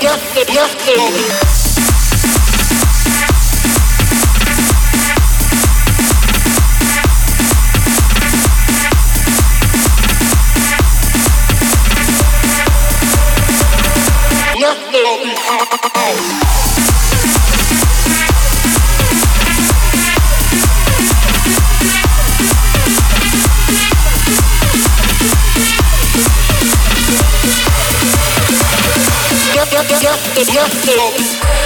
Nothing. yeah, yeah, yeah.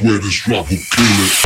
Swear this drop will kill it.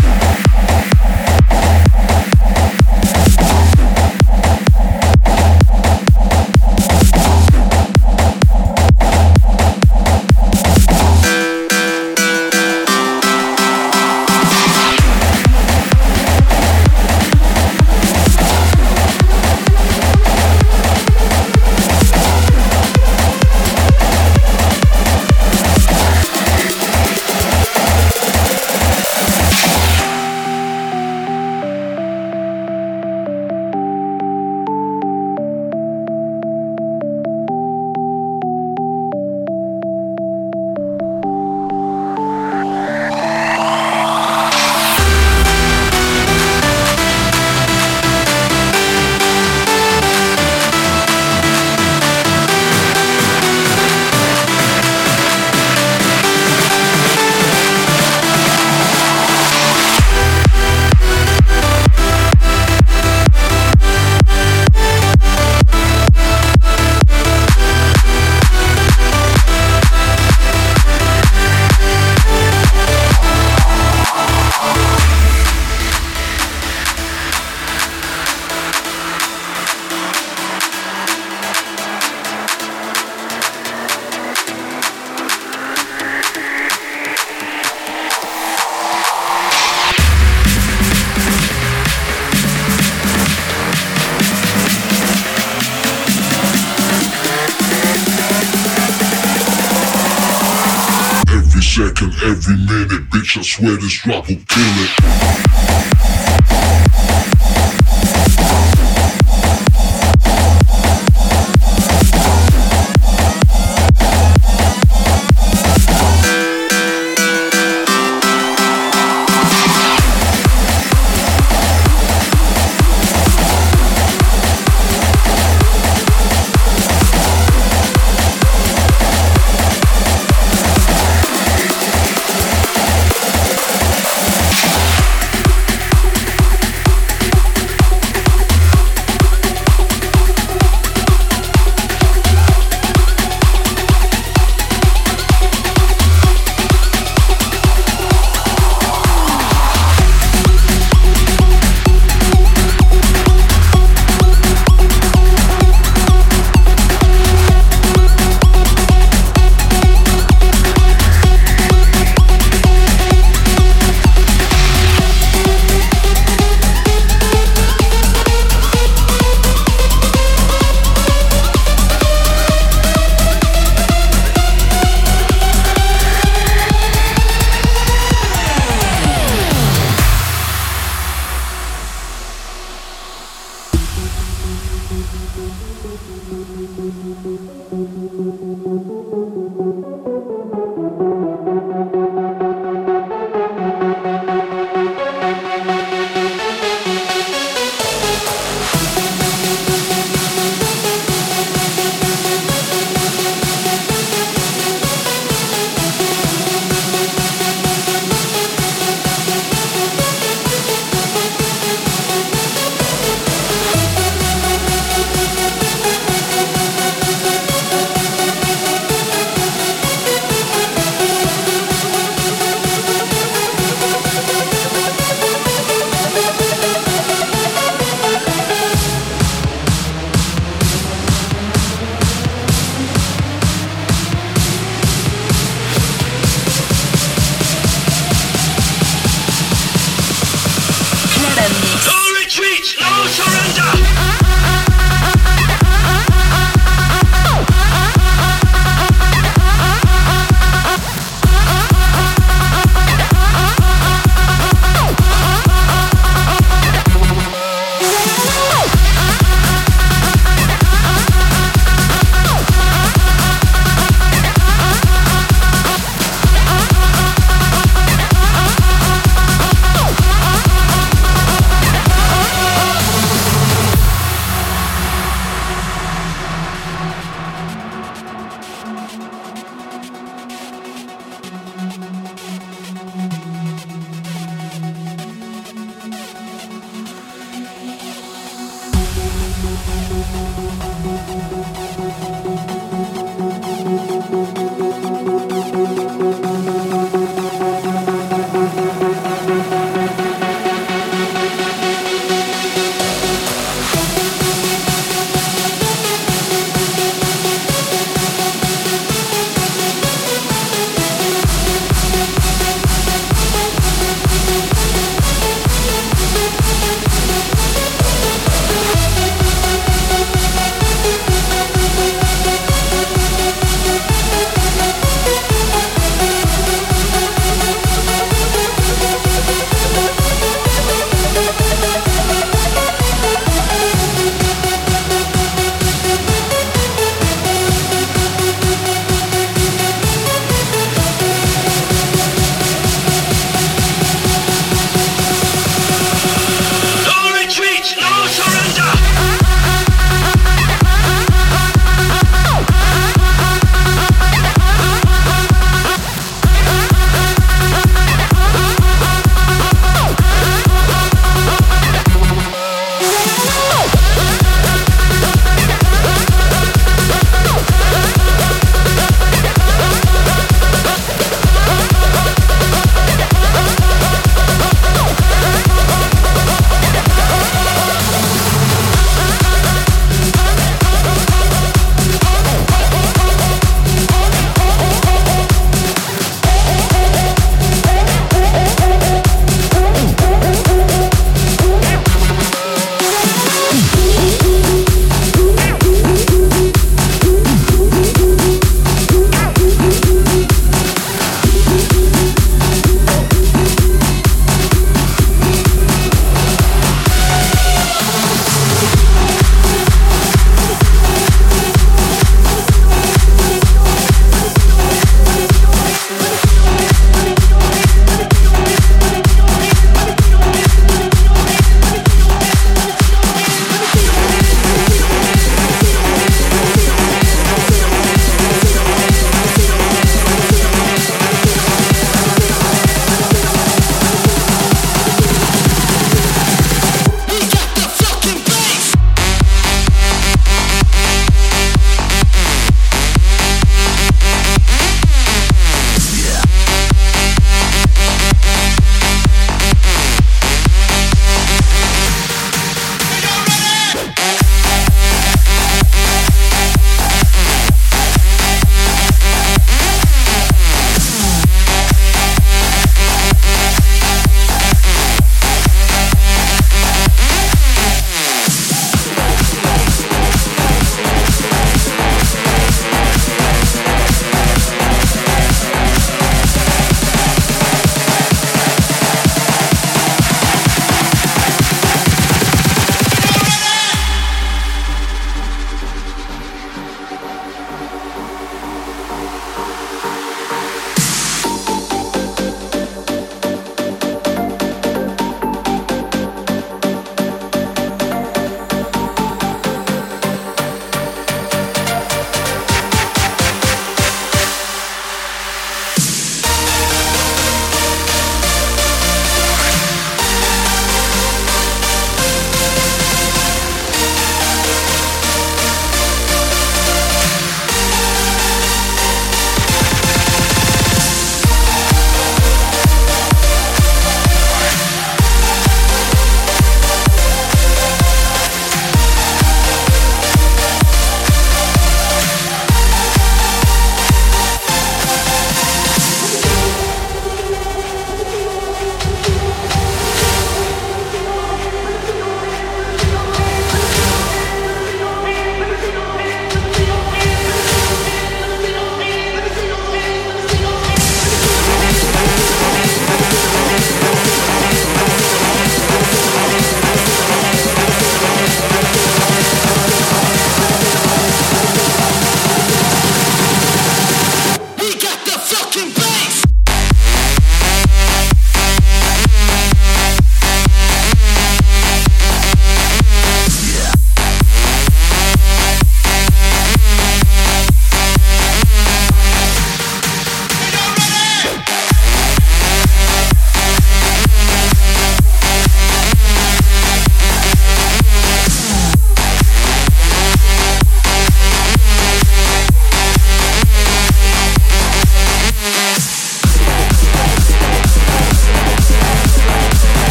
Swear this drop will kill it.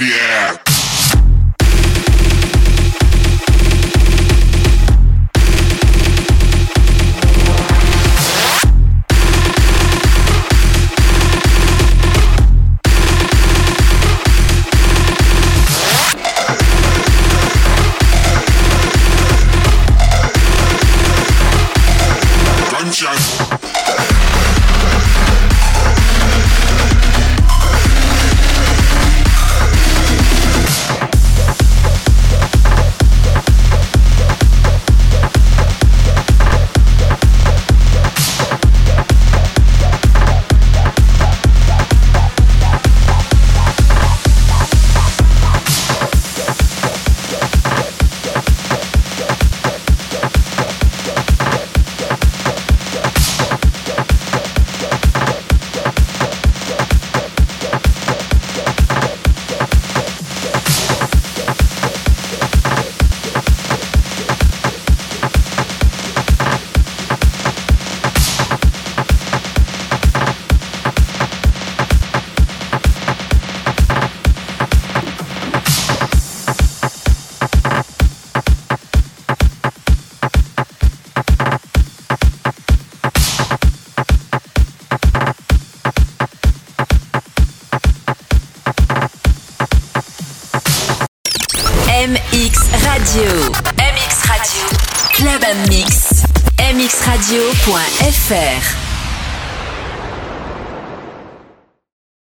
Club